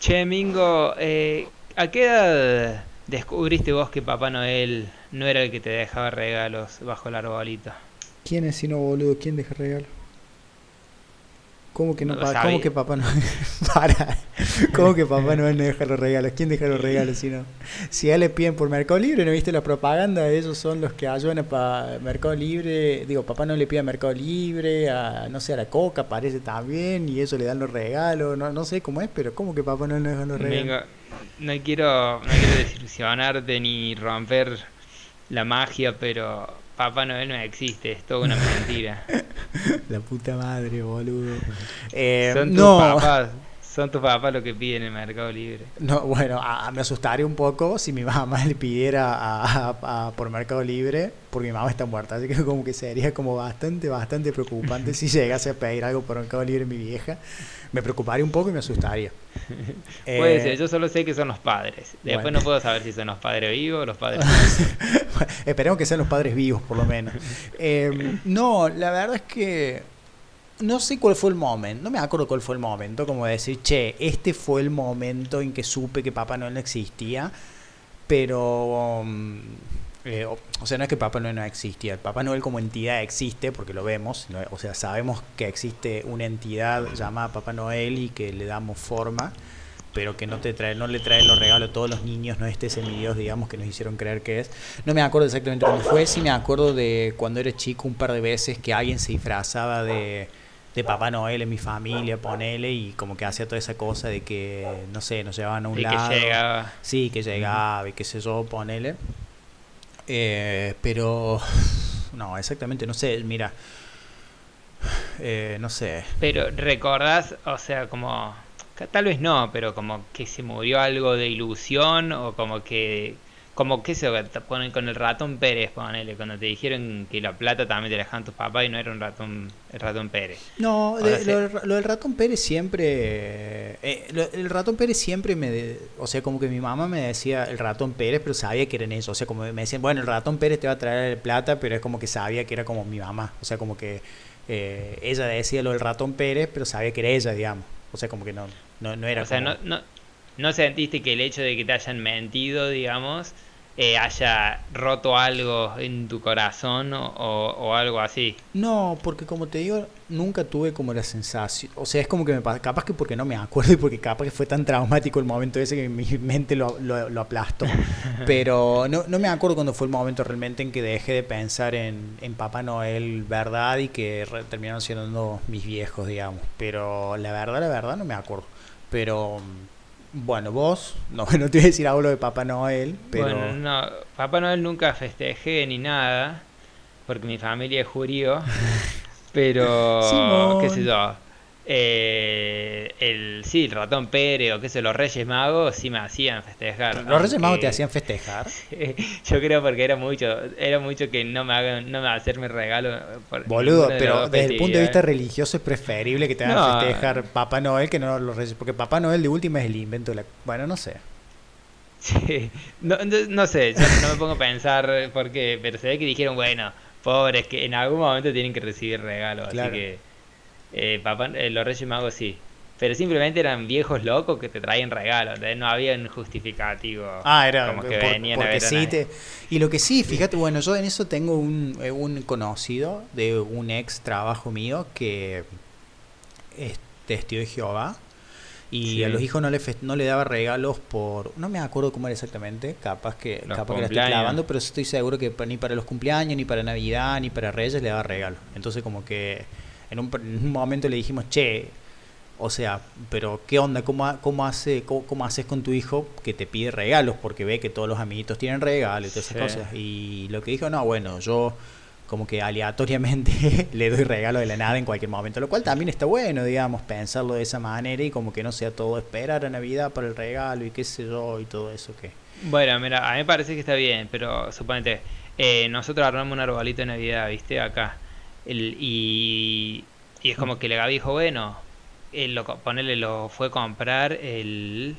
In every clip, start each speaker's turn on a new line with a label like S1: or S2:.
S1: Che, Mingo, eh, ¿a qué edad descubriste vos que Papá Noel no era el que te dejaba regalos bajo el arbolito?
S2: ¿Quién es si no, boludo? ¿Quién deja regalo? ¿Cómo que no,
S1: No
S2: pa-. ¿Cómo que papá no para? ¿Cómo que papá no deja los regalos? ¿Quién deja los regalos si no? Si a él le piden por Mercado Libre, ¿no viste la propaganda? Ellos son los que ayudan para Mercado Libre. Digo, papá no le pide a Mercado Libre, a no sé, a la Coca parece también, y eso le dan los regalos. No, no sé cómo es, pero ¿cómo que papá no le deja los regalos?
S1: No quiero, no quiero desilusionarte ni romper la magia, pero Papá Noel no existe, es toda una mentira.
S2: La puta madre, boludo. Eh,
S1: son tus
S2: no.
S1: papás, son tus papás los que piden el Mercado Libre.
S2: No, bueno, a- me asustaría un poco si mi mamá le pidiera a, por Mercado Libre, porque mi mamá está muerta, así que como que sería como bastante, bastante preocupante si llegase a pedir algo por Mercado Libre mi vieja. Me preocuparía un poco y me asustaría.
S1: Puede
S2: Eh,
S1: ser, yo solo sé que son los padres. Después
S2: bueno.
S1: no puedo saber si son los padres vivos o los padres
S2: Esperemos que sean los padres vivos, por lo menos. Eh, no, la verdad es que no sé cuál fue el momento, no me acuerdo cuál fue el momento, como decir, che, este fue el momento en que supe que Papá Noel no existía, pero, um, eh, o, sea, no es que Papá Noel no existía, Papá Noel como entidad existe, porque lo vemos, ¿no? o sea, sabemos que existe una entidad llamada Papá Noel y que le damos forma pero que no te trae, no le trae los regalos a todos los niños, no este semidios, digamos, que nos hicieron creer que es. No me acuerdo exactamente cuándo fue, sí me acuerdo de cuando era chico un par de veces que alguien se disfrazaba de, de Papá Noel en mi familia, ponele, y como que hacía toda esa cosa de que, no sé, nos llevaban a un
S1: y que
S2: lado.
S1: llegaba.
S2: Sí, que llegaba y qué sé yo, ponele. Eh, pero, no, exactamente, no sé, mira, eh, no sé.
S1: Pero recordás, o sea, como, que tal vez no, pero como que se murió algo de ilusión o como que, como que se ponen con el ratón Pérez, ponele, cuando te dijeron que la plata también te la dejaban tus papás y no era un ratón, el ratón Pérez.
S2: No, de- lo, del- lo del ratón Pérez siempre. eh, lo- el ratón Pérez siempre me. de- o sea, como que mi mamá me decía el ratón Pérez, pero sabía que eran eso. O sea, como me decían, bueno, el ratón Pérez te va a traer plata, pero es como que sabía que era como mi mamá. O sea, como que eh, ella decía lo del ratón Pérez, pero sabía que era ella, digamos. O sea, como que no, no, no era
S1: O sea,
S2: como-
S1: no, no, no sentiste que el hecho de que te hayan mentido, digamos, eh, haya roto algo en tu corazón o, algo así.
S2: No, porque como te digo, nunca tuve como la sensación. O sea, es como que me pasa. Capaz que porque no me acuerdo y porque capaz que fue tan traumático el momento ese que mi mente lo, lo, lo aplastó. Pero no, no me acuerdo cuando fue el momento realmente en que dejé de pensar en, en Papá Noel, verdad, y que re- terminaron siendo mis viejos, digamos. Pero la verdad, la verdad, no me acuerdo. Pero. Bueno, vos, no, no te voy a decir algo de Papá Noel, pero.
S1: Bueno, no, Papá Noel nunca festejé ni nada, porque mi familia es judío, pero,
S2: Simón.
S1: qué sé yo, eh, el, sí, el ratón Pérez o qué sé, los Reyes Magos sí me hacían festejar.
S2: Los Reyes Magos te hacían festejar.
S1: Yo creo porque era mucho, era mucho que no me hagan, no me hacerme regalo. Por
S2: Boludo, pero desde el punto de vista religioso es preferible que te hagan
S1: No.
S2: festejar Papá Noel que no los Reyes, porque Papá Noel de última es el invento de la... Bueno, no sé.
S1: Sí, no, no, no sé, yo no me pongo a pensar por qué, pero se ve que dijeron, bueno, pobres, que en algún momento tienen que recibir regalos,
S2: Claro.
S1: así que eh, papá, eh, los Reyes Magos sí. Pero simplemente eran viejos locos que te traían regalos, no había un justificativo.
S2: Ah, era
S1: como que
S2: por-
S1: venían a
S2: porque
S1: ver a
S2: sí
S1: nadie.
S2: te... Y lo que sí, fíjate, bueno, yo en eso tengo un, eh, un conocido de un ex trabajo mío que es testigo de Jehová y
S1: Sí.
S2: a los hijos no le, no le daba regalos por... No me acuerdo cómo era exactamente, capaz que,
S1: Los
S2: capaz que la estoy clavando, pero estoy seguro que ni para los cumpleaños, ni para Navidad, ni para Reyes le daba regalos. Entonces como que en un, pr- en un momento le dijimos, che, o sea, pero ¿qué onda? ¿Cómo, cómo, hace, cómo, cómo haces con tu hijo que te pide regalos? Porque ve que todos los amiguitos tienen regalos y todas esas
S1: Sí.
S2: cosas. Y lo que dijo, no, bueno, yo como que aleatoriamente le doy regalo de la nada en cualquier momento, lo cual también está bueno, digamos, pensarlo de esa manera y como que no sea todo esperar a Navidad para el regalo y qué sé yo y todo eso que...
S1: Bueno, mira, a mí me parece que está bien, pero suponete, eh, nosotros armamos un arbolito de Navidad, ¿viste? Acá. El, y, y es como que la Gaby dijo, bueno, él lo, ponele, lo fue a comprar el,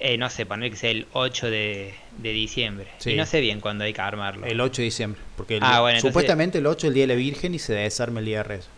S1: eh, no sé, poner que sea el 8 de, de diciembre.
S2: Sí.
S1: Y no sé bien cuándo hay que armarlo.
S2: El 8 de diciembre, porque el-
S1: Ah, bueno, entonces-
S2: supuestamente el 8 es el Día de la Virgen y se desarma el Día de Reyes.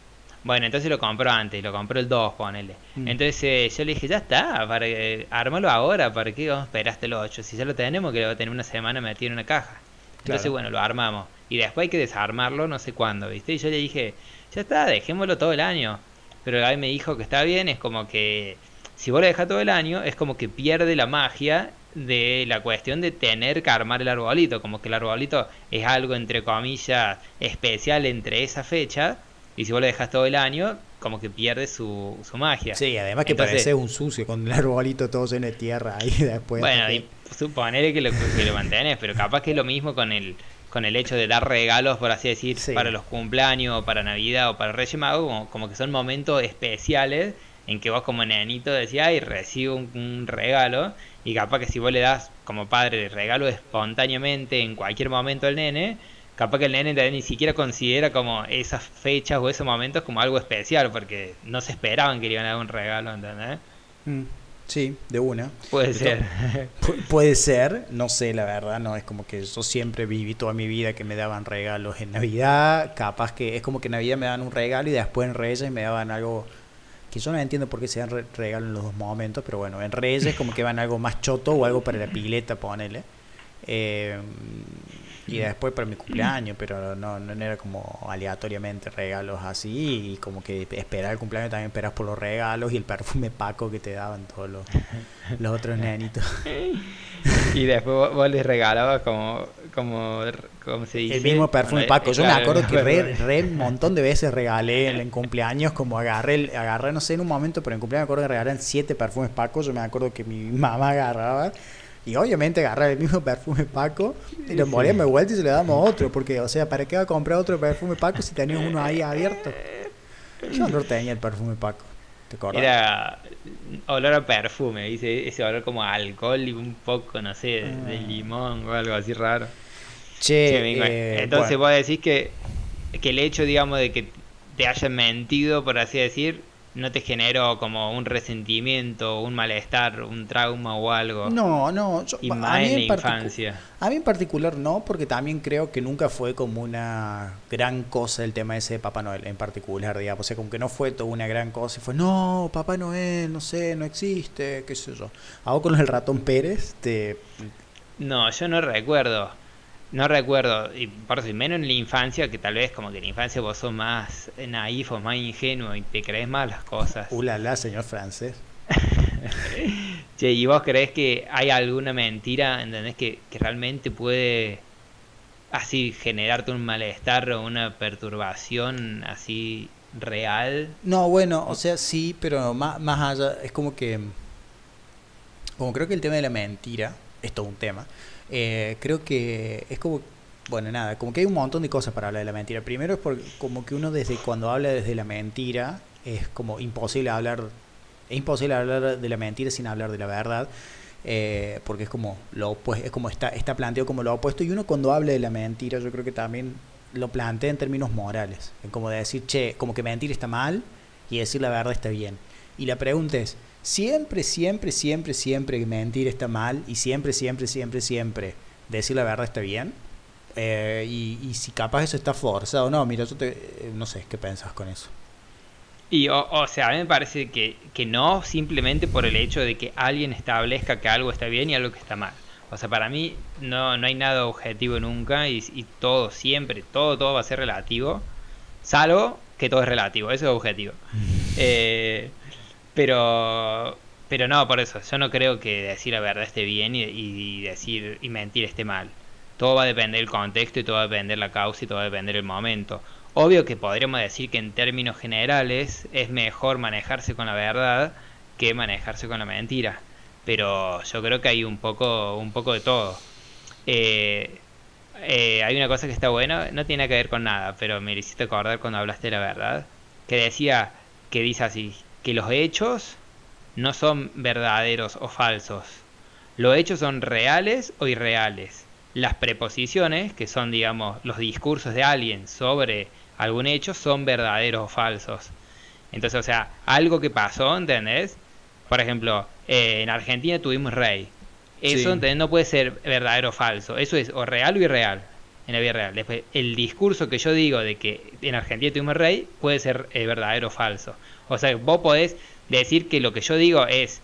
S1: Bueno, entonces lo compró antes, lo compró el 2, ponele.
S2: Mm.
S1: Entonces eh, yo le dije, ya está, para que, ármalo ahora, ¿para qué vamos hasta el 8? Si ya lo tenemos, que lo va a tener una semana metido en una caja. Entonces,
S2: Claro.
S1: bueno, lo armamos. Y después hay que desarmarlo no sé cuándo, ¿viste? Y yo le dije, ya está, dejémoslo todo el año. Pero Gaby me dijo que está bien, es como que si vos lo dejas todo el año, es como que pierde la magia de la cuestión de tener que armar el arbolito. Como que el arbolito es algo, entre comillas, especial entre esa fecha. Y si vos lo dejas todo el año, como que pierde su, su magia.
S2: Sí, además que
S1: Entonces-
S2: parece un sucio con el arbolito todo lleno de tierra ahí después.
S1: Bueno, y suponer que lo, que lo mantenés, pero capaz que es lo mismo con el con el hecho de dar regalos, por así decir,
S2: Sí.
S1: para los cumpleaños, o para Navidad, o para Reyes Magos, como, como que son momentos especiales en que vos como nenito decís, ay, recibo un, un regalo, y capaz que si vos le das como padre el regalo espontáneamente en cualquier momento al nene, capaz que el nene ni siquiera considera como esas fechas o esos momentos como algo especial, porque no se esperaban que le iban a dar un regalo, ¿entendés?
S2: Mm, sí, de una.
S1: Puede
S2: Esto-
S1: ser.
S2: Pu- puede ser, no sé, la verdad, no es como que yo siempre viví toda mi vida que me daban regalos en Navidad, capaz que es como que en Navidad me daban un regalo y después en Reyes me daban algo que yo no entiendo por qué se dan re- regalos en los dos momentos, pero bueno, en Reyes como que van algo más choto o algo para la pileta, ponele. Eh, y después para mi cumpleaños, pero no, no era como aleatoriamente regalos así, y como que esperar el cumpleaños también esperas por los regalos y el perfume Paco que te daban todos los, los otros nenitos.
S1: Y después vos, vos les regalabas como, como, como se dice.
S2: El mismo perfume Paco. Yo
S1: claro,
S2: me acuerdo que re, re un montón de veces regalé en, en cumpleaños, como agarré, el- agarré, no sé en un momento, pero en cumpleaños me acuerdo que regalaron siete perfumes Paco. Yo me acuerdo que mi mamá agarraba. Y obviamente agarraba el mismo perfume Paco y lo moríamos vuelta y se le damos otro. Porque, o sea, ¿para qué va a comprar otro perfume Paco si tenías uno ahí abierto? ¿Qué olor tenía el perfume Paco? ¿Te acuerdas?
S1: Era olor a perfume, dice ese olor como a alcohol y un poco, no sé, de, de
S2: Ah.
S1: limón o algo así raro.
S2: Che,
S1: Sí,
S2: eh,
S1: Entonces
S2: bueno.
S1: vos decís que, que el hecho, digamos, de que te hayan mentido, por así decir, no te generó como un resentimiento, un malestar, un trauma o algo.
S2: No, no. yo-
S1: Y
S2: a mí
S1: en
S2: en
S1: la infancia.
S2: A mí en particular no, porque también creo que nunca fue como una gran cosa el tema ese de Papá Noel en particular, digamos. O sea, como que no fue toda una gran cosa. y Fue, no, Papá Noel, no sé, no existe, qué sé yo. Hago con el ratón Pérez, te...
S1: No, yo no recuerdo. No recuerdo, y por eso, y menos en la infancia, que tal vez como que en la infancia vos sos más naif o más ingenuo y te crees más las cosas.
S2: Ulala, señor francés.
S1: Che, ¿y vos crees que hay alguna mentira, entendés, que, que realmente puede así generarte un malestar o una perturbación así real?
S2: No, bueno, o sea, sí, pero más, más allá, es como que... Como creo que el tema de la mentira es todo un tema. Eh, creo que es como... Bueno, nada, como que hay un montón de cosas para hablar de la mentira. Primero es porque como que uno desde cuando habla desde la mentira es como imposible hablar... Es imposible hablar de la mentira sin hablar de la verdad. eh, porque es como lo opuesto, es como está, está planteado como lo opuesto. Y uno cuando habla de la mentira, yo creo que también lo plantea en términos morales. En como de decir, che, como que mentir está mal y decir la verdad está bien. Y la pregunta es, siempre, siempre, siempre, siempre que mentir está mal y siempre, siempre, siempre, siempre decir la verdad está bien. Eh, y, y si capaz eso está forzado, no, mira, yo te, eh, no sé, ¿qué pensás con eso?
S1: Y, o, o sea, a mí me parece que, que no simplemente por el hecho de que alguien establezca que algo está bien y algo que está mal. O sea, para mí no, no hay nada objetivo nunca y, y todo, siempre, todo, todo va a ser relativo. Salvo que todo es relativo, eso es objetivo. Eh, pero, pero no, por eso, yo no creo que decir la verdad esté bien y, decir y mentir esté mal. Todo va a depender del contexto y todo va a depender la causa y todo va a depender el momento. Obvio que podríamos decir que en términos generales es mejor manejarse con la verdad que manejarse con la mentira. Pero yo creo que hay un poco, un poco de todo. Eh, eh, hay una cosa que está buena, no tiene que ver con nada, pero me hiciste acordar cuando hablaste de la verdad, que decía, que dice así, que los hechos no son verdaderos o falsos. Los hechos son reales o irreales. Las preposiciones, que son, digamos, los discursos de alguien sobre algún hecho, son verdaderos o falsos. Entonces, o sea, algo que pasó, ¿entendés? Por ejemplo, eh, en Argentina tuvimos rey. Eso,
S2: Sí.
S1: ¿entendés? No puede ser verdadero o falso. Eso es o real o irreal. en la vida real. Después, el discurso que yo digo de que en Argentina tuvimos rey puede ser eh, verdadero o falso. O sea, vos podés decir que lo que yo digo es,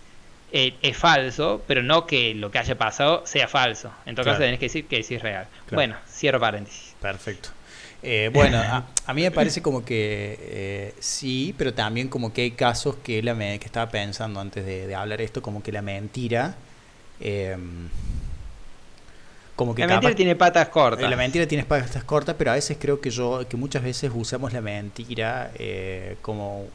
S1: eh, es falso, pero no que lo que haya pasado sea falso. En todo caso, tenés que decir que sí es real. Bueno, cierro paréntesis.
S2: Perfecto. Eh, bueno, a, mí me parece como que sí, pero también como que hay casos que, la que estaba pensando antes de, de hablar esto, como que la mentira
S1: como que la mentira tiene patas cortas.
S2: La mentira tiene patas cortas, pero a veces creo que yo que muchas veces usamos la mentira eh, como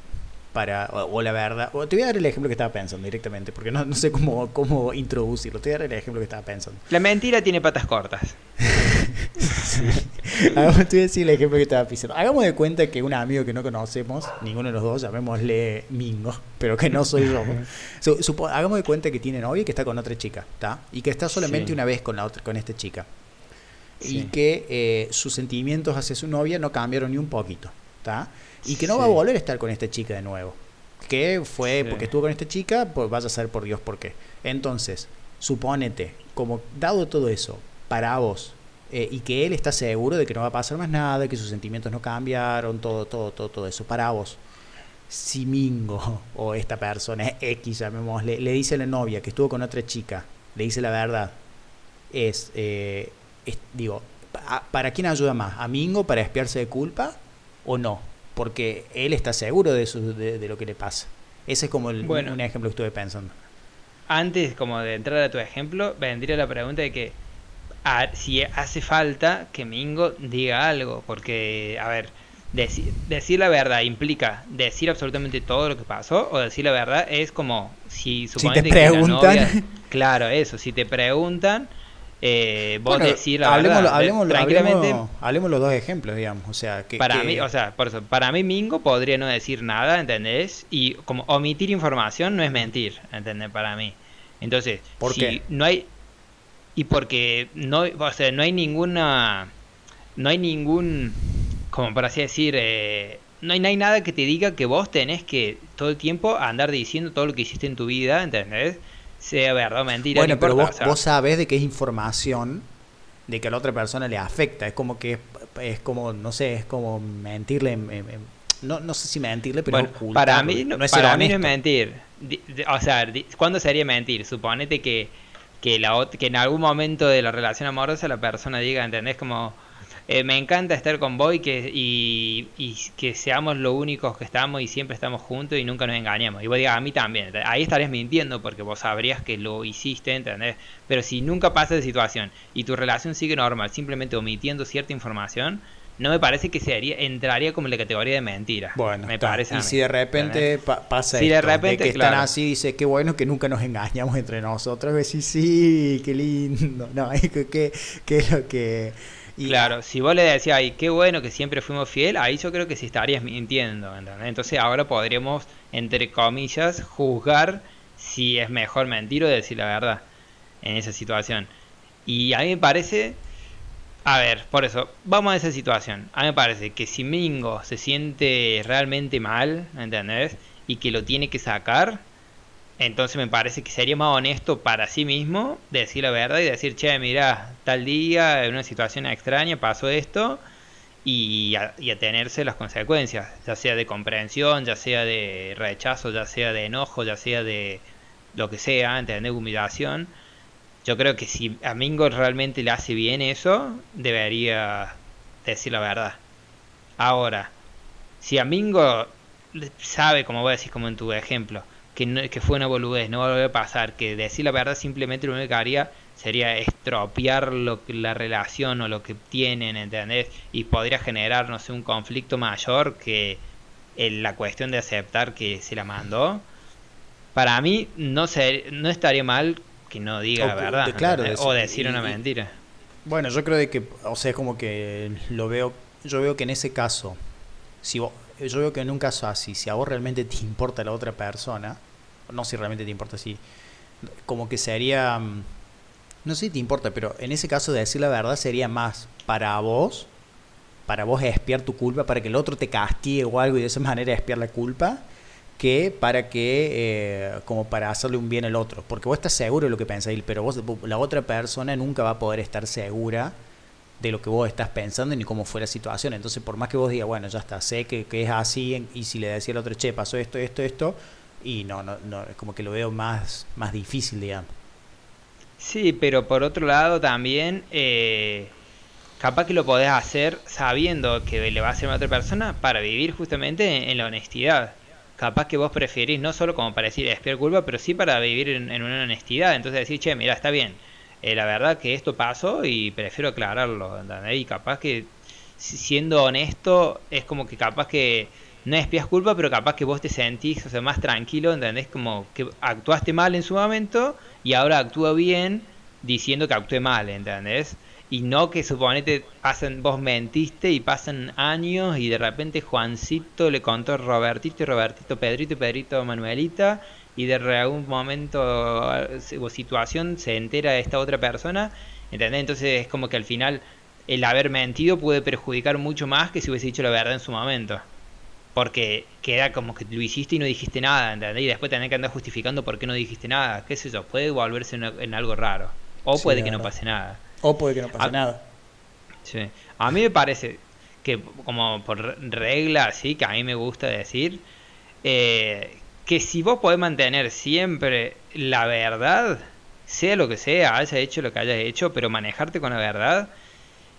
S2: para o, la verdad. O te voy a dar el ejemplo que estaba pensando directamente, porque no, no sé cómo, cómo introducirlo. Te voy a dar el ejemplo que estaba pensando.
S1: La mentira tiene patas cortas.
S2: Hagamos, te voy a decir el ejemplo que estaba pensando. Hagamos de cuenta que un amigo que no conocemos, ninguno de los dos, llamémosle Mingo, pero que no soy yo. hagamos de cuenta que tiene novia y que está con otra chica, ¿está? Y que está solamente una vez con la otra, con esta chica. Y que eh, sus sentimientos hacia su novia no cambiaron ni un poquito, ¿está? Y que no va a volver a estar con esta chica de nuevo. Que fue porque estuvo con esta chica, pues vaya a saber por Dios por qué. Entonces, supónete, como dado todo eso, para vos, eh, y que él está seguro de que no va a pasar más nada, que sus sentimientos no cambiaron, todo, todo, todo, todo eso. Para vos, si Mingo o esta persona X, llamémosle, le dice a la novia que estuvo con otra chica, le dice la verdad, es, eh, digo, ¿para quién ayuda más? ¿A Mingo para espiarse de culpa o no? Porque él está seguro de, eso, de, lo que le pasa. Ese es como el, un ejemplo que estuve pensando.
S1: Antes como de entrar a tu ejemplo, vendría la pregunta de que si hace falta que Mingo diga algo, porque, a ver, decir, decir la verdad implica decir absolutamente todo lo que pasó, o decir la verdad es como si
S2: te preguntan.
S1: claro, eso, si te preguntan, eh, vos decir la
S2: hablemos,
S1: verdad.
S2: Hablemos, tranquilamente. Hablemos, los dos ejemplos, digamos. O sea, que,
S1: para mí, o sea, por eso, para mí Mingo podría no decir nada, ¿entendés? Y como omitir información no es mentir, ¿entendés? Para mí. Entonces,
S2: ¿Por
S1: si no hay y porque no, o sea, no hay ninguna, no hay ningún, como por así decir, eh, no, hay, no hay nada que te diga que vos tenés que todo el tiempo andar diciendo todo lo que hiciste en tu vida, ¿entendés? Sea verdad o mentira.
S2: Bueno, pero vos, vos sabés de que es información de que a la otra persona le afecta. Es como que es, como, no sé, es como mentirle. no, no sé si mentirle, pero
S1: bueno, para mí no, para mí no es mentir. O sea, ¿cuándo sería mentir? Suponete que que, la, que en algún momento de la relación amorosa la persona diga, ¿entendés? Como, eh, me encanta estar con vos y que, y, que seamos los únicos que estamos y siempre estamos juntos y nunca nos engañemos. Y vos digas, a mí también. Ahí estarías mintiendo porque vos sabrías que lo hiciste, ¿entendés? Pero si nunca pasa esa situación y tu relación sigue normal, simplemente omitiendo cierta información, no me parece que sería, entraría como en la categoría de mentira.
S2: Bueno,
S1: me parece.
S2: Y si de repente pasa si de, repente, que están así, dice, qué bueno que nunca nos engañamos entre nosotros, decís, sí, qué lindo, no, qué, qué, qué es lo que...
S1: claro, si vos le decías, ay, qué bueno que siempre fuimos fiel, ahí yo creo que sí estarías mintiendo, ¿entendés? Entonces ahora podríamos, entre comillas, juzgar si es mejor mentir o decir la verdad en esa situación. Y a mí me parece a ver, por eso, vamos a esa situación. A mí me parece que si Mingo se siente realmente mal, ¿entendés? Y que lo tiene que sacar, entonces me parece que sería más honesto para sí mismo decir la verdad y decir, che, mira, tal día, en una situación extraña, pasó esto, y, a, atenerse las consecuencias, ya sea de comprensión, ya sea de rechazo, ya sea de enojo, ya sea de lo que sea, ¿entendés? Humillación yo creo que si a Mingo realmente le hace bien eso, debería decir la verdad. Ahora, si a Mingo sabe, como voy a decir, como en tu ejemplo, que, que fue una boludez, no va a volver a pasar, que decir la verdad simplemente lo único que haría sería estropear lo, la relación o lo que tienen, ¿entendés? Y podría generar, no sé, un conflicto mayor que la cuestión de aceptar que se la mandó. Para mí no, se, no estaría mal que no diga la verdad.
S2: claro,
S1: o decir una mentira.
S2: Bueno, yo creo que, o sea, es como que lo veo, yo veo que en ese caso, si yo veo que en un caso así, si a vos realmente te importa la otra persona, no si realmente te importa, si, como que sería, mm, no sé si te importa, pero en ese caso de decir la verdad sería más para vos, para vos espiar tu culpa, para que el otro te castigue o algo y de esa manera espiar la culpa, que para que, eh, como para hacerle un bien al otro. Porque vos estás seguro de lo que pensáis, pero vos, la otra persona nunca va a poder estar segura de lo que vos estás pensando ni cómo fue la situación. Entonces, por más que vos digas, bueno, ya está, sé que, que es así, y si le decía al otro, che, pasó esto, esto, esto, y no, no, no, es como que lo veo más, más difícil, digamos.
S1: Sí, pero por otro lado también, eh, capaz que lo podés hacer sabiendo que le va a hacer a otra persona para vivir justamente en, la honestidad. Capaz que vos preferís no solo como para decir espiar culpa, pero sí para vivir en, una honestidad. Entonces decir, che, mira, está bien, eh, la verdad que esto pasó y prefiero aclararlo. ¿entendés? Y capaz que siendo honesto es como que capaz que no espías culpa, pero capaz que vos te sentís o sea, más tranquilo, ¿entendés? Como que actuaste mal en su momento y ahora actúa bien diciendo que actué mal, ¿entendés? Y no que suponete pasan, vos mentiste y pasan años y de repente Juancito le contó a Robertito y Robertito Pedrito y Pedrito Manuelita y de algún momento o situación se entera esta otra persona, ¿entendés? Entonces es como que al final el haber mentido puede perjudicar mucho más que si hubiese dicho la verdad en su momento porque queda como que lo hiciste y no dijiste nada, ¿entendés? Y después tenés que andar justificando por qué no dijiste nada, qué sé yo, puede volverse en, algo raro, o puede que no pase nada.
S2: O puede que no pase nada.
S1: Sí, a mí me parece que como por regla, sí, que a mí me gusta decir, eh, que si vos podés mantener siempre la verdad, sea lo que sea, hayas hecho lo que hayas hecho, pero manejarte con la verdad,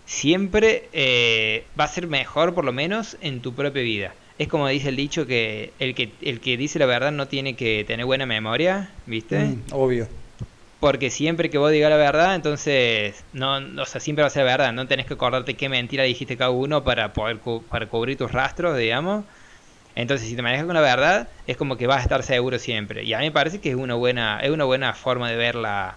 S1: siempre eh, va a ser mejor por lo menos en tu propia vida es como dice el dicho que el que el que dice la verdad no tiene que tener buena memoria, ¿viste?
S2: Mm, obvio.
S1: Porque siempre que vos digas la verdad, entonces no, o sea, siempre va a ser verdad, no tenés que acordarte qué mentira dijiste cada uno para poder para cubrir tus rastros, digamos. Entonces, si te manejas con la verdad, es como que vas a estar seguro siempre. Y a mí me parece que es una buena es una buena forma de ver la,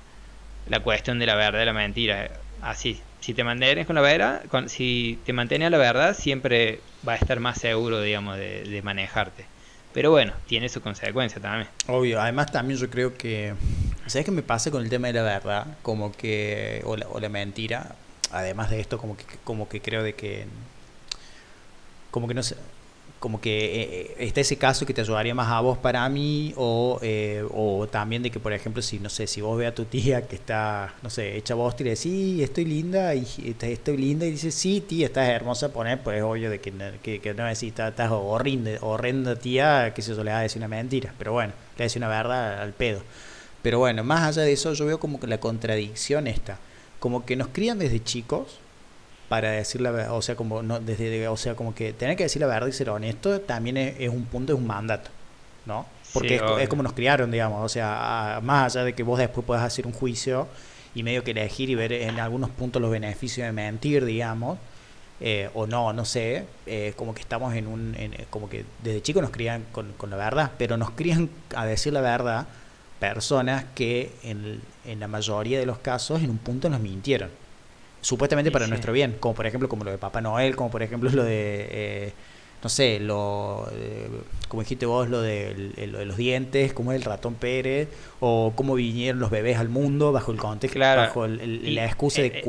S1: la cuestión de la verdad y la mentira, así si te mantienes con la verdad, si te mantienes a la verdad, siempre va a estar más seguro, digamos, de, manejarte. Pero bueno, tiene su consecuencia también.
S2: Obvio, además también yo creo que, ¿sabes qué me pasa con el tema de la verdad? Como que, o la, o la mentira, además de esto, como que, como que creo de que, como que no sé, como que eh, eh, está ese caso que te ayudaría más a vos para mí o, eh, o también de que por ejemplo si no sé si vos ve a tu tía que está no sé hecha vos y le decís sí estoy linda y estoy linda y dice sí tía estás hermosa poner pues es obvio de que, que, no decís estás, estás horrenda, tía que se le va a decir una mentira pero bueno le decir una verdad al pedo. Pero bueno más allá de eso yo veo como que la contradicción está como que nos crían desde chicos para decir la verdad, o sea, como no desde o sea, como que tener que decir la verdad y ser honesto también es, un punto, es un mandato, ¿no? Porque es, como nos criaron, digamos, o sea, más allá de que vos después puedas hacer un juicio y medio que elegir y ver en algunos puntos los beneficios de mentir, digamos, eh, o no, no sé, eh, como que estamos en un, como que desde chicos nos crían con, con, la verdad, pero nos crían a decir la verdad personas que en, en la mayoría de los casos en un punto nos mintieron supuestamente para nuestro bien, como por ejemplo como lo de Papá Noel, como por ejemplo lo de, eh, no sé, lo, eh, como dijiste vos, lo de, lo de los dientes, como el ratón Pérez, o cómo vinieron los bebés al mundo bajo el contexto, bajo la excusa de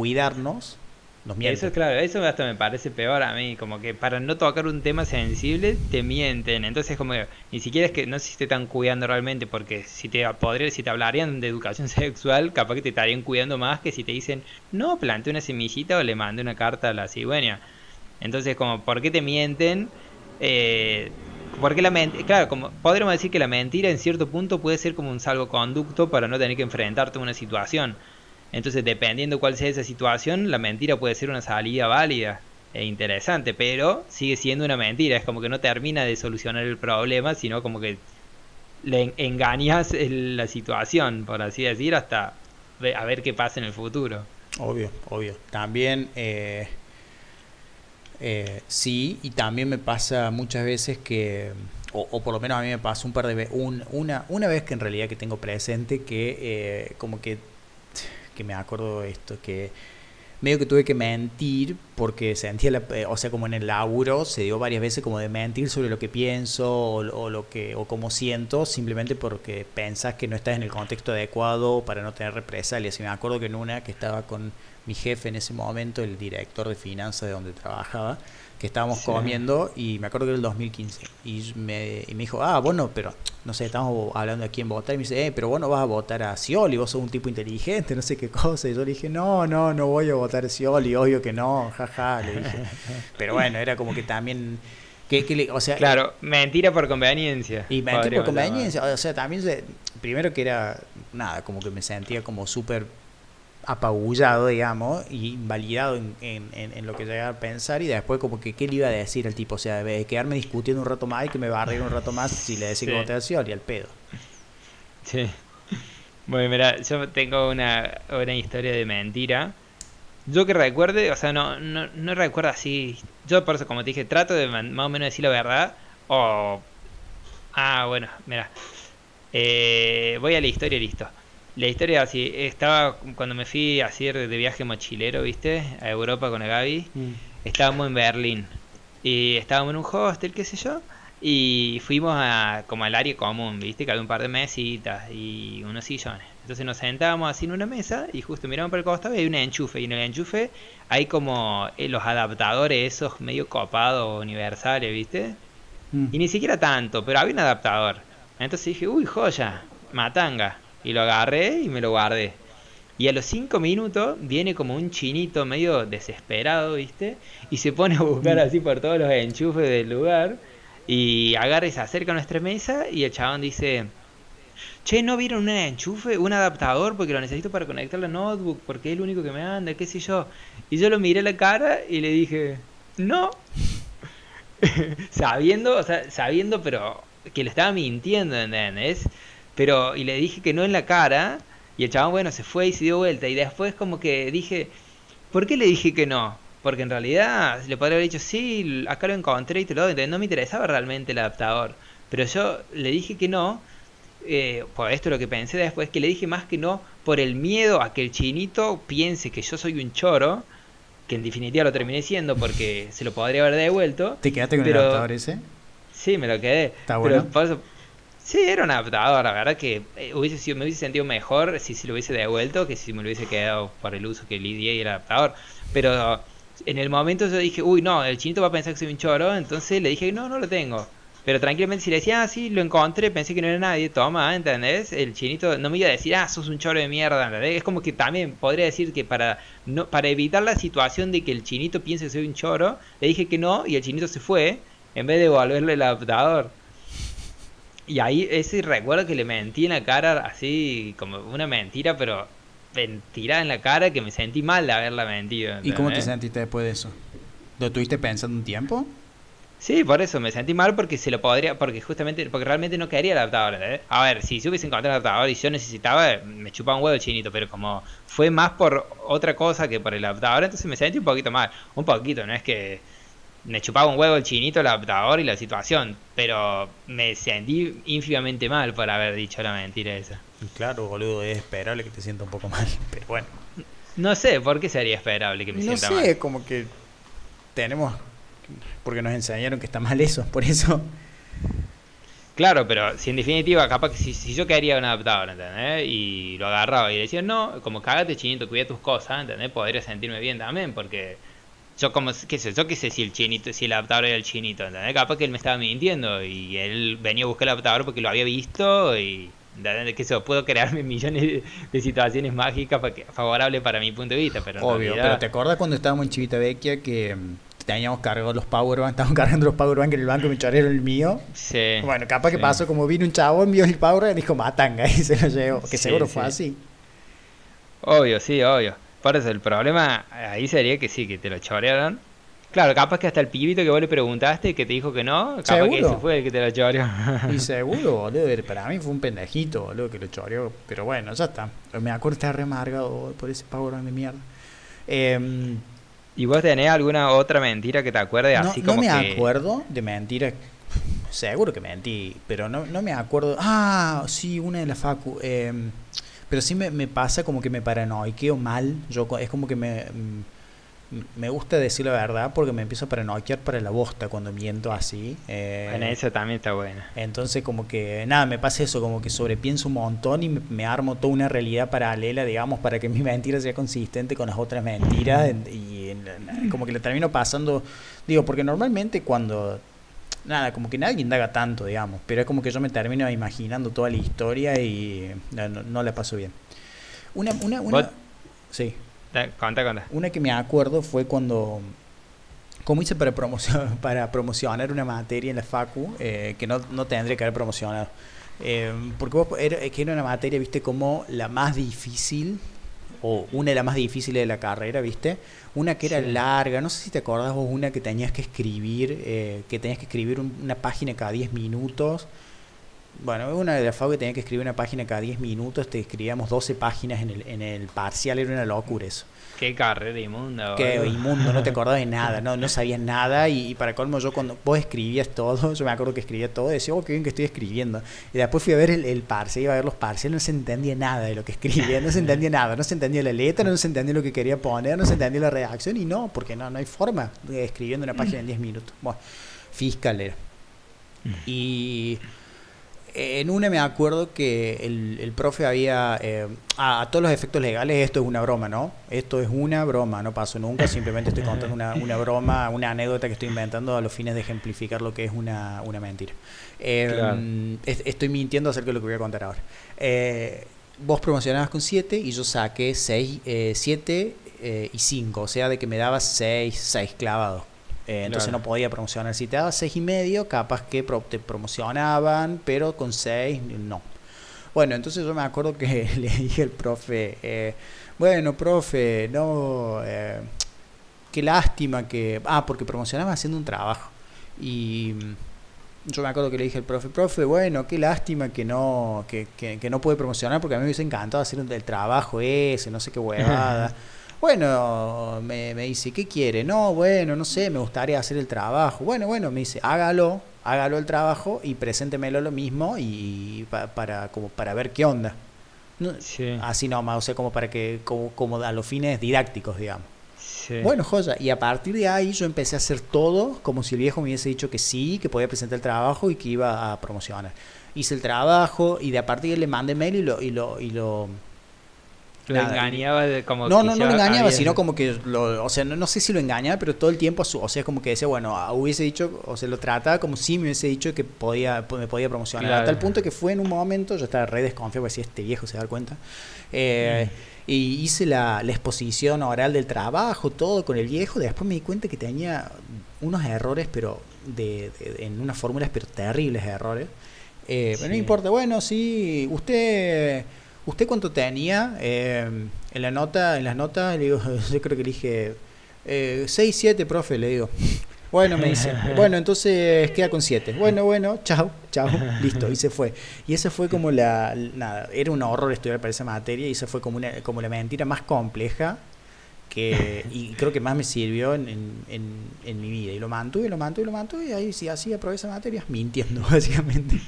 S2: eh, cuidarnos.
S1: Eso, claro, eso hasta me parece peor a mí, como que para no tocar un tema sensible te mienten, entonces como ni siquiera es que no sé si te están cuidando realmente, porque si te podría, si te hablarían de educación sexual, capaz que te estarían cuidando más que si te dicen, no, plante una semillita o le mande una carta a la cigüeña. Entonces como, ¿por qué te mienten? Eh, porque la mentira, claro, como podríamos decir que la mentira en cierto punto puede ser como un salvoconducto para no tener que enfrentarte a una situación. Entonces, dependiendo cuál sea esa situación, la mentira puede ser una salida válida e interesante, pero sigue siendo una mentira. Es como que no termina de solucionar el problema, sino como que le engañas la situación, por así decir, hasta a ver qué pasa en el futuro.
S2: Obvio, obvio. También, eh, eh, sí, y también me pasa muchas veces que, o, por lo menos a mí me pasa un par de veces, una, una vez que en realidad que tengo presente que eh, como que que me acuerdo de esto, que medio que tuve que mentir porque sentía, la, eh, o sea, como en el laburo se dio varias veces como de mentir sobre lo que pienso o, lo que o cómo siento, simplemente porque pensás que no estás en el contexto adecuado para no tener represalias. Y me acuerdo que en una que estaba con mi jefe en ese momento, el director de finanzas de donde trabajaba, que estábamos comiendo y me acuerdo que era el 2015 y me, y me dijo, ah, bueno, pero no sé, estamos hablando de quién votar y me dice, eh, pero vos no vas a votar a Scioli, vos sos un tipo inteligente, no sé qué cosa. Y yo le dije, no, no, no voy a votar a Scioli, obvio que no, jaja, le dije. Pero bueno, era como que también... Que, o sea,
S1: claro, mentira por conveniencia.
S2: Y mentira por conveniencia, o sea, también, primero que era, nada, como que me sentía como súper apabullado, digamos, y invalidado en, en, lo que llegaba a pensar y después como que qué le iba a decir al tipo, o sea, de quedarme discutiendo un rato más y que me va a reír un rato más si le decía que votación y al pedo.
S1: Sí. Bueno, mira, yo tengo una, una historia de mentira. Yo que recuerde, o sea, no, no, no recuerdo así. Yo por eso, como te dije, trato de más o menos decir la verdad. O... Ah, bueno, mira. Eh, voy a la historia listo. La historia así, estaba cuando me fui a hacer de viaje mochilero, ¿viste? A Europa con el Gaby. Mm. Estábamos en Berlín. Y estábamos en un hostel, qué sé yo. Y fuimos a, como al área común, ¿viste? Que había un par de mesitas y unos sillones. Entonces nos sentábamos así en una mesa y justo miramos por el costado y hay un enchufe. Y en el enchufe hay como eh, los adaptadores esos medio copados universales, ¿viste? Mm. Y ni siquiera tanto, pero había un adaptador. Entonces dije, uy, joya, matanga. Y lo agarré y me lo guardé. Y a los cinco minutos viene como un chinito medio desesperado, ¿viste? Y se pone a buscar mm. así por todos los enchufes del lugar. Y agarra y se acerca a nuestra mesa y el chabón dice, che, ¿no vieron un enchufe, un adaptador? Porque lo necesito para conectar la notebook, porque es el único que me anda, qué sé yo. Y yo lo miré la cara y le dije, no. sabiendo, o sea, sabiendo, pero que le estaba mintiendo, ¿entendés? Pero, y le dije que no en la cara, y el chabón, bueno, se fue y se dio vuelta. Y después como que dije, ¿por qué le dije que no? Porque en realidad le podría haber dicho, sí, acá lo encontré y te lo doy. no me interesaba realmente el adaptador. Pero yo le dije que no, eh, por esto lo que pensé después, que le dije más que no por el miedo a que el chinito piense que yo soy un choro, que en definitiva lo terminé siendo porque se lo podría haber devuelto.
S2: ¿Te quedaste con el adaptador ese?
S1: Sí, me lo quedé.
S2: Está bueno.
S1: Sí, era un adaptador, la verdad que eh, hubiese sido, me hubiese sentido mejor si se lo hubiese devuelto que si me lo hubiese quedado por el uso que le di el adaptador. Pero en el momento yo dije, uy, no, el chinito va a pensar que soy un choro, entonces le dije, no, no lo tengo. Pero tranquilamente si le decía, ah, sí, lo encontré, pensé que no era nadie, toma, ¿entendés? El chinito no me iba a decir, ah, sos un choro de mierda, ¿entendés? Es como que también podría decir que para no para evitar la situación de que el chinito piense que soy un choro, le dije que no y el chinito se fue en vez de devolverle el adaptador. Y ahí ese recuerdo que le mentí en la cara, así como una mentira, pero mentira en la cara que me sentí mal de haberla mentido.
S2: ¿Y cómo te sentiste después de eso? ¿Lo tuviste pensando un tiempo?
S1: Sí, por eso me sentí mal porque se lo podría, porque justamente, porque realmente no quería el adaptador. A ver, si yo hubiese encontrado el adaptador y yo necesitaba, me chupaba un huevo chinito, pero como fue más por otra cosa que por el adaptador, entonces me sentí un poquito mal. Un poquito, no es que me chupaba un huevo el chinito, el adaptador y la situación, pero me sentí ínfimamente mal por haber dicho la mentira esa.
S2: Claro, boludo, es esperable que te sienta un poco mal, pero bueno.
S1: No sé, ¿por qué sería esperable que me sienta mal? No sé,
S2: como que tenemos, porque nos enseñaron que está mal eso, por eso.
S1: Claro, pero si en definitiva, capaz que si, yo quería un adaptador, ¿entendés? Y lo agarraba y decía, no, como cagate chinito, cuida tus cosas, ¿entendés? Podría sentirme bien también, porque yo como qué sé yo qué sé si el chinito si el adaptador era el chinito ¿entendés? capaz que él me estaba mintiendo y él venía a buscar el adaptador porque lo había visto y que eso puedo crearme millones de situaciones mágicas favorables para mi punto de vista pero
S2: obvio pero te acuerdas cuando estábamos en Chivita Vecchia que mm, teníamos cargados los powerbank estábamos cargando los powerbank en el banco me echaron el mío
S1: sí
S2: bueno capaz que pasó como vino un chavo envió el powerbank y dijo matanga y se lo llevó que seguro fue así.
S1: Obvio sí obvio por eso, el problema ahí sería que sí, que te lo chorearon. Claro, capaz que hasta el pibito que vos le preguntaste que te dijo que no, capaz que ese fue el que te lo choreó.
S2: Y seguro, boludo, para mí fue un pendejito, boludo, que lo choreó. Pero bueno, ya está. Me acuerdo estar remargado por ese power de mierda. Eh,
S1: ¿Y vos tenés alguna otra mentira que te acuerdes
S2: no,
S1: así como
S2: No me acuerdo de mentiras. Seguro que mentí, pero no, no me acuerdo. Ah, sí, una de la Facu. Eh, pero sí me, me pasa como que me paranoiqueo mal. Yo, es como que me, mm, me gusta decir la verdad porque me empiezo a paranoiar para la bosta cuando miento así. Eh,
S1: bueno, eso también está bueno.
S2: Entonces como que, nada, me pasa eso, como que sobrepienso un montón y me, armo toda una realidad paralela, digamos, para que mi mentira sea consistente con las otras mentiras y como que le termino pasando, digo, porque normalmente cuando... Nada, como que nadie indaga tanto, digamos, pero es como que yo me termino imaginando toda la historia y no, le paso bien. Una, una, una... Sí. Una que me acuerdo fue cuando, como hice para, promocionar, para promocionar una materia en la FACU, eh, que no, no tendría que haber promocionado. Eh, porque vos, era, que era una materia, viste, como la más difícil, o una de las más difíciles de la carrera, viste. Una que era larga, no sé si te acordás vos, una que tenías que escribir, eh, que tenías que escribir una página cada 10 minutos. Bueno, una de las FAU que tenía que escribir una página cada 10 minutos, te escribíamos 12 páginas en el, en el parcial, era una locura eso.
S1: Qué carrera inmunda.
S2: Qué inmundo, no te acordabas de nada, no, no sabías nada y, para colmo yo cuando vos escribías todo, yo me acuerdo que escribía todo, decía, oh, qué bien que estoy escribiendo. Y después fui a ver el, el parcial, iba a ver los parciales, no se entendía nada de lo que escribía, no se entendía nada, no se entendía la letra, no se entendía lo que quería poner, no se entendía la redacción y no, porque no, no hay forma de escribiendo una página en 10 minutos. Bueno, fiscal era. Mm. Y en una me acuerdo que el, profe había, eh, a, todos los efectos legales, esto es una broma, ¿no? Esto es una broma, no pasó nunca, simplemente estoy contando una, una broma, una anécdota que estoy inventando a los fines de ejemplificar lo que es una, una mentira. Eh, estoy mintiendo acerca de lo que voy a contar ahora. Eh, vos promocionabas con 7 y yo saqué 6, 7 y 5, o sea, de que me dabas 6, 6 clavados. Eh, entonces no podía promocionar. Si te daba seis y medio, capaz que te promocionaban, pero con seis no. Bueno, entonces yo me acuerdo que le dije al profe, eh, bueno, profe, no, eh, qué lástima que... Ah, porque promocionaba haciendo un trabajo. Y yo me acuerdo que le dije al profe, profe, bueno, qué lástima que no, que, que, que no puede promocionar porque a mí me hubiese encantado hacer el trabajo ese, no sé qué huevada. Bueno, me, me, dice, ¿qué quiere? No, bueno, no sé, me gustaría hacer el trabajo. Bueno, bueno, me dice, hágalo, hágalo el trabajo y preséntemelo lo mismo y para, como para ver qué onda. Así nomás, o sea, como para que, como, como a los fines didácticos, digamos. Bueno, joya, y a partir de ahí yo empecé a hacer todo como si el viejo me hubiese dicho que sí, que podía presentar el trabajo y que iba a promocionar. Hice el trabajo y de a partir de ahí le mandé mail y lo, y lo, y lo
S1: lo engañaba de como
S2: No, no, no lo engañaba, sino como que, lo, o sea, no, sé si lo engañaba, pero todo el tiempo, o sea, como que decía, bueno, hubiese dicho, o se lo trataba como si me hubiese dicho que podía me podía promocionar. Hasta el punto que fue en un momento, yo estaba re desconfiado, porque si este viejo se da cuenta. Eh, y hice la, la, exposición oral del trabajo, todo con el viejo. Después me di cuenta que tenía unos errores, pero de, en unas fórmulas, pero terribles errores. Eh, Pero no importa, bueno, sí, usted ¿Usted cuánto tenía? Eh, en la nota, en las notas, le digo, yo creo que le dije eh, 6, 7, profe, le digo. Bueno, me dice, bueno, entonces queda con 7. Bueno, bueno, chao, chao, listo, y se fue. Y esa fue como la, nada, era un horror estudiar para esa materia y esa fue como, una, como la mentira más compleja que, y creo que más me sirvió en, en, en, mi vida. Y lo mantuve, lo mantuve, lo mantuve, y ahí sí, así aprobé esa materia, mintiendo, básicamente.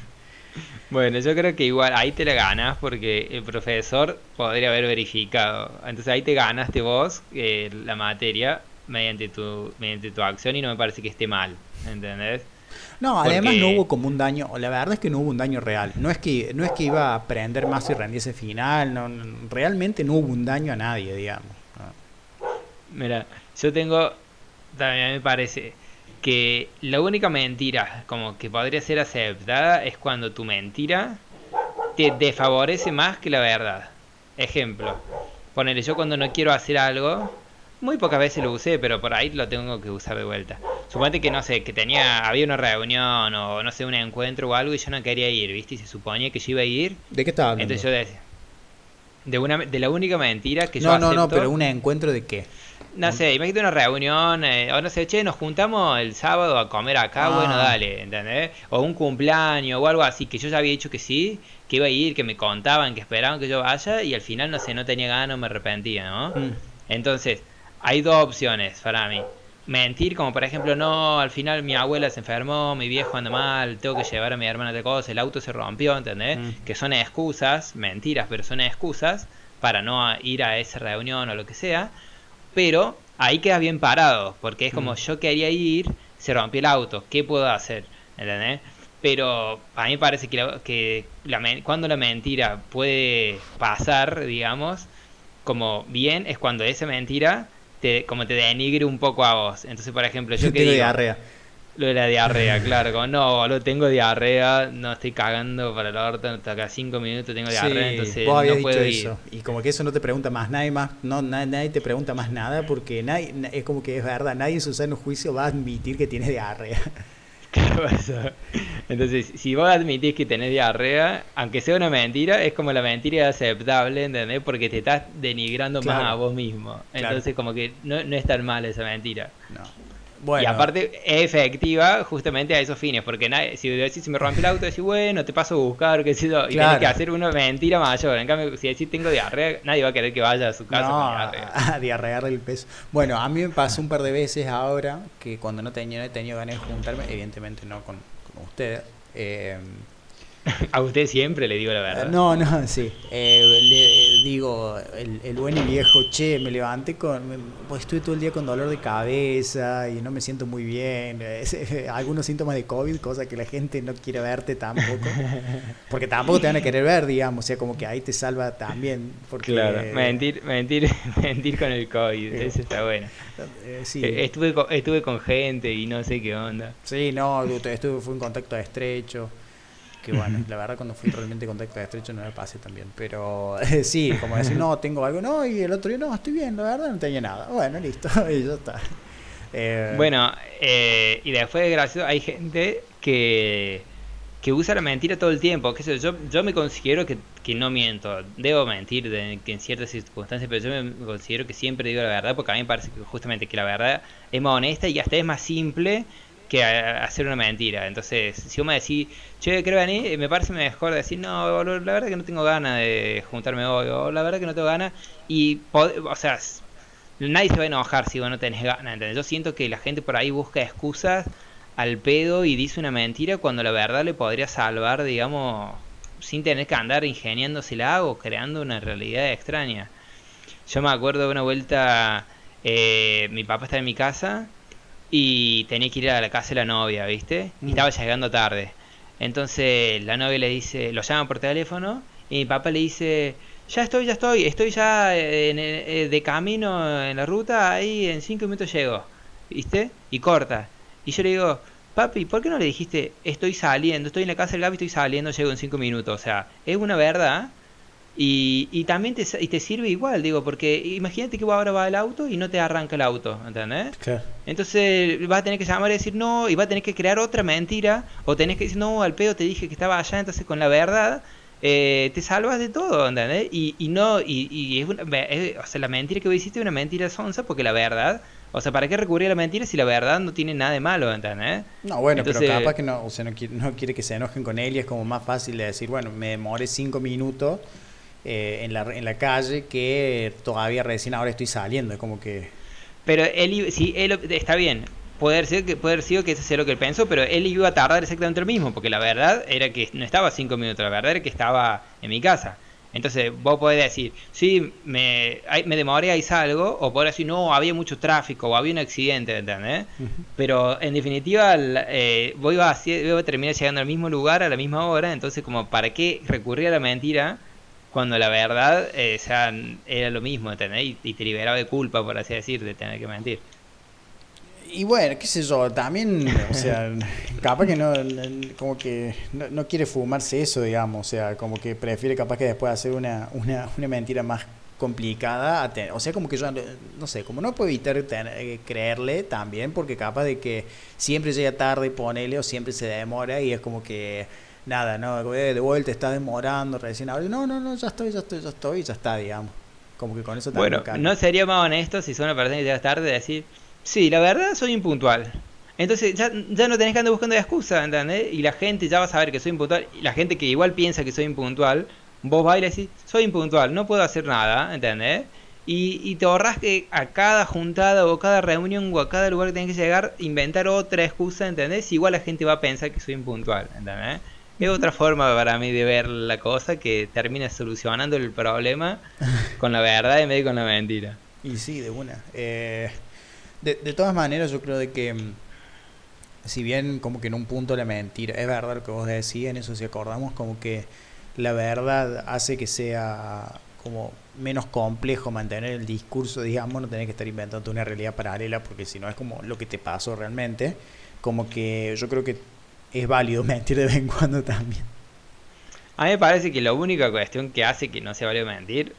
S1: Bueno, yo creo que igual ahí te la ganas porque el profesor podría haber verificado. Entonces ahí te ganaste vos eh, la materia mediante tu, mediante tu acción y no me parece que esté mal, ¿entendés?
S2: No, además no hubo como un daño, la verdad es que no hubo un daño real. No es que, no es que iba a aprender más y rendirse final, no, realmente no hubo un daño a nadie, digamos.
S1: Mira, yo tengo, también me parece, que la única mentira como que podría ser aceptada es cuando tu mentira te desfavorece más que la verdad. Ejemplo, ponele yo cuando no quiero hacer algo, muy pocas veces lo usé, pero por ahí lo tengo que usar de vuelta. Suponete que no sé, que tenía, había una reunión o no sé, un encuentro o algo y yo no quería ir, ¿viste? Y se suponía que yo iba a ir.
S2: ¿De qué estaba hablando?
S1: Entonces yo decía, de una de la única mentira que
S2: yo
S1: No,
S2: no, no, pero un encuentro de qué?
S1: No sé, imagínate una reunión, eh, o no sé, che, nos juntamos el sábado a comer acá, ah. bueno, dale, ¿entendés? O un cumpleaños o algo así, que yo ya había dicho que sí, que iba a ir, que me contaban, que esperaban que yo vaya, y al final, no sé, no tenía ganas, me arrepentía, ¿no? Mm. Entonces, hay dos opciones para mí. Mentir, como por ejemplo, no, al final mi abuela se enfermó, mi viejo anda mal, tengo que llevar a mi hermana de cosas, el auto se rompió, ¿entendés? Mm. Que son excusas, mentiras, pero son excusas para no ir a esa reunión o lo que sea pero ahí quedas bien parado, porque es como
S2: Mm.
S1: yo quería ir, se rompió el auto, ¿qué puedo hacer? ¿Entendés? Pero a mí me parece que, la- que la cuando la mentira puede pasar, digamos, como bien, es cuando esa mentira te, como te denigre un poco a vos. Entonces, por ejemplo, yo
S2: Yo
S1: que
S2: tengo
S1: digo,
S2: diarrea.
S1: Lo de la diarrea, claro, como no, lo tengo diarrea, no estoy cagando para el orto, hasta acá cinco minutos tengo diarrea,
S2: Sí,
S1: entonces
S2: vos habías
S1: no puedo ir.
S2: eso. Y como que eso no te pregunta más nadie más, no, na- nadie te pregunta más nada porque nadie, na- es como que es verdad, nadie en su sano juicio va a admitir que tiene diarrea.
S1: Entonces, si vos admitís que tenés diarrea, aunque sea una mentira, es como la mentira aceptable, ¿entendés? Porque te estás denigrando más a vos mismo.
S2: Claro.
S1: Entonces, como que no, no es tan mal esa mentira.
S2: No. Bueno,
S1: Y aparte es efectiva justamente a esos fines, porque nadie, si decís si me rompe el auto, decís bueno, te paso a buscar, qué sé yo, y
S2: Claro.
S1: tenés que hacer una mentira mayor. En cambio, si decís tengo diarrea, nadie va a querer que vaya a su casa
S2: no,
S1: con diarrea.
S2: a diarrear el peso. Bueno, a mí me pasó un par de veces ahora que cuando no tenía, no he tenido ganas de juntarme, evidentemente no con, con ustedes. eh,
S1: A usted siempre le digo la verdad.
S2: No, no, sí. Eh, le digo, el, el buen y viejo, che, me levanté con. me- pues estuve todo el día con dolor de cabeza y no me siento muy bien. Es- eh, algunos síntomas de COVID, cosa que la gente no quiere verte tampoco. Porque tampoco te van a querer ver, digamos. O sea, como que ahí te salva también. Porque,
S1: Claro, mentir, mentir, mentir con el COVID,
S2: Eh,
S1: eso está bueno.
S2: eh, sí.
S1: Estuve con, estuve con gente y no sé qué onda.
S2: Sí, no, estuve, fui en contacto estrecho. Que bueno, la verdad cuando fui realmente en contacto estrecho no me pasé tan bien. Pero eh, sí, como decir, no, tengo algo, no, y el otro día, no, estoy bien, la verdad no tenía nada. Bueno, listo, y ya está. Eh,
S1: Bueno, eh, y después gracioso, hay gente que, que usa la mentira todo el tiempo. qué sé yo, yo, yo me considero que, que no miento. Debo mentir de- que en ciertas circunstancias, pero yo me considero que siempre digo la verdad porque a mí me parece que justamente que la verdad es más honesta y hasta es más simple que hacer una mentira. Entonces, si vos me decís, che, creo venir, me parece mejor decir, no, la verdad que no tengo ganas de juntarme hoy, o la verdad que no tengo ganas. Y, o sea, nadie se va a enojar si vos no tenés ganas. Yo siento que la gente por ahí busca excusas al pedo y dice una mentira cuando la verdad le podría salvar, digamos, sin tener que andar ingeniándosela o creando una realidad extraña. Yo me acuerdo de una vuelta, eh, mi papá estaba en mi casa y tenía que ir a la casa de la novia, ¿viste? Y
S2: Mm.
S1: estaba llegando tarde. Entonces la novia le dice, lo llama por teléfono y mi papá le dice, ya estoy, ya estoy, estoy ya en el- eh, de camino en la ruta, ahí en cinco minutos llego, ¿viste? Y corta. Y yo le digo, papi, ¿por qué no le dijiste, estoy saliendo, estoy en la casa del Gaby, estoy saliendo, llego en cinco minutos? O sea, es una verdad. Y, y también te, y te sirve igual, digo, porque imagínate que vos ahora va el auto y no te arranca el auto, ¿entendés? Entonces vas a tener que llamar y decir no, y vas a tener que crear otra mentira, o tenés que decir no, al pedo te dije que estaba allá, entonces con la verdad eh, te salvas de todo, ¿entendés? Y, y no, y, y es una, es- o sea, la mentira que vos hiciste es una mentira sonsa, porque la verdad, o sea, ¿para qué recurrir a la mentira si la verdad no tiene nada de malo, ¿entendés?
S2: No, bueno,
S1: Entonces-
S2: pero capaz que no, o sea, no quiere, no quiere que se enojen con él y es como más fácil de decir, bueno, me demoré cinco minutos eh, en, la, en la calle que todavía recién ahora estoy saliendo. Es como que.
S1: Pero él, sí, él está bien. Puede haber sido que, puede haber sido que eso sea lo que él pensó, pero él iba a tardar exactamente lo mismo, porque la verdad era que no estaba cinco minutos, la verdad era que estaba en mi casa. Entonces vos podés decir, sí, me, me demoré, ahí salgo, o podés decir, no, había mucho tráfico, o había un accidente, ¿entendés? Pero en definitiva, eh, vos ibas a, iba a terminar llegando al mismo lugar a la misma hora, entonces como, ¿para qué recurrir a la mentira cuando la verdad eh, sea, era lo mismo, ¿entendés? Y, y te liberaba de culpa, por así decir, de tener que mentir.
S2: Y bueno, qué sé yo, también, o sea, capaz que no, como que no, no quiere fumarse eso, digamos, o sea, como que prefiere capaz que después hacer una, una, una mentira más complicada, o sea, como que yo, no- sé, como no puedo evitar tener- eh, creerle también, porque capaz de que siempre llega tarde, ponele, o siempre se demora, y es como que, nada, no, eh, de vuelta está demorando, recién ahora, no, no, no, ya estoy, ya estoy, ya estoy, ya está, digamos, como que con eso también
S1: Bueno, no sería más honesto si sos una persona que llegas tarde de decir, sí, la verdad soy impuntual. Entonces ya, ya no tenés que andar buscando excusa, ¿entendés? Y la gente ya va a saber que soy impuntual. Y la gente que igual piensa que soy impuntual, vos vas y le decís, soy impuntual, no puedo hacer nada, ¿entendés? Y, y te ahorras que a cada juntada o cada reunión o a cada lugar que tenés que llegar, inventar otra excusa, ¿entendés? Igual la gente va a pensar que soy impuntual, ¿entendés? Es otra forma para mí de ver la cosa que termina solucionando el problema con la verdad en vez de con la mentira.
S2: Y sí, de una. Eh, De, de todas maneras, yo creo de que mm, si bien como que en un punto la mentira, es verdad lo que vos decís, en eso si acordamos, como que la verdad hace que sea como menos complejo mantener el discurso, digamos, no tener que estar inventando una realidad paralela, porque si no es como lo que te pasó realmente, como que yo creo que es válido mentir de vez en cuando también.
S1: A mí me parece que la única cuestión que hace que no sea válido mentir,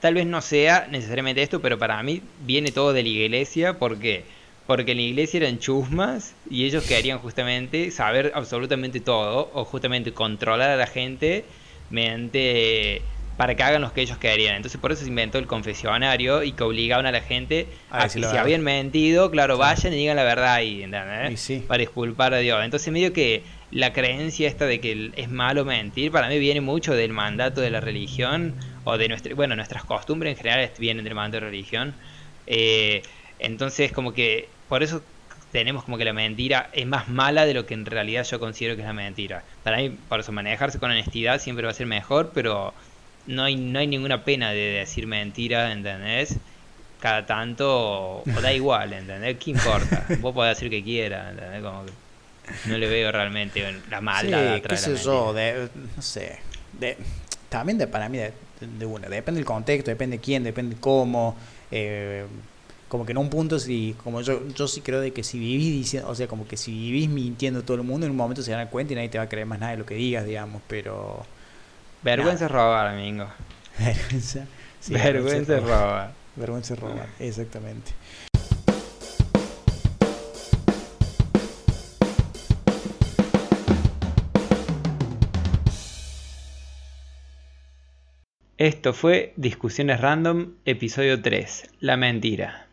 S1: tal vez no sea necesariamente esto, pero para mí viene todo de la iglesia, porque porque en la iglesia eran chusmas y ellos querían justamente saber absolutamente todo o justamente controlar a la gente mediante para que hagan lo que ellos querían. Entonces por eso se inventó el confesionario y que obligaban a la gente a, que si habían mentido, claro, vayan y digan la verdad ahí, ¿entendés? Para disculpar a Dios. Entonces medio que la creencia esta de que es malo mentir, para mí viene mucho del mandato de la religión o de nuestra, bueno, nuestras costumbres en general vienen del mandato de la religión. Eh, entonces, como que por eso tenemos como que la mentira es más mala de lo que en realidad yo considero que es la mentira. Para mí, por eso manejarse con honestidad siempre va a ser mejor, pero no hay, no hay ninguna pena de decir mentira, ¿entendés? Cada tanto, o da igual, ¿entendés? ¿Qué importa? Vos podés decir que quieras, ¿entendés? Como que no le veo realmente la maldad
S2: sí, qué sé yo, de, no sé, de, también de, para mí de, de, una, depende del contexto, depende de quién, depende de cómo, eh, como que en un punto si como yo yo sí creo de que si vivís diciendo o sea como que si vivís mintiendo a todo el mundo en un momento se dan cuenta y nadie te va a creer más nada de lo que digas digamos pero
S1: vergüenza es robar amigo.
S2: Vergüenza
S1: sí, vergüenza es robar.
S2: vergüenza es robar exactamente.
S1: Esto fue Discusiones Random, episodio 3, La mentira.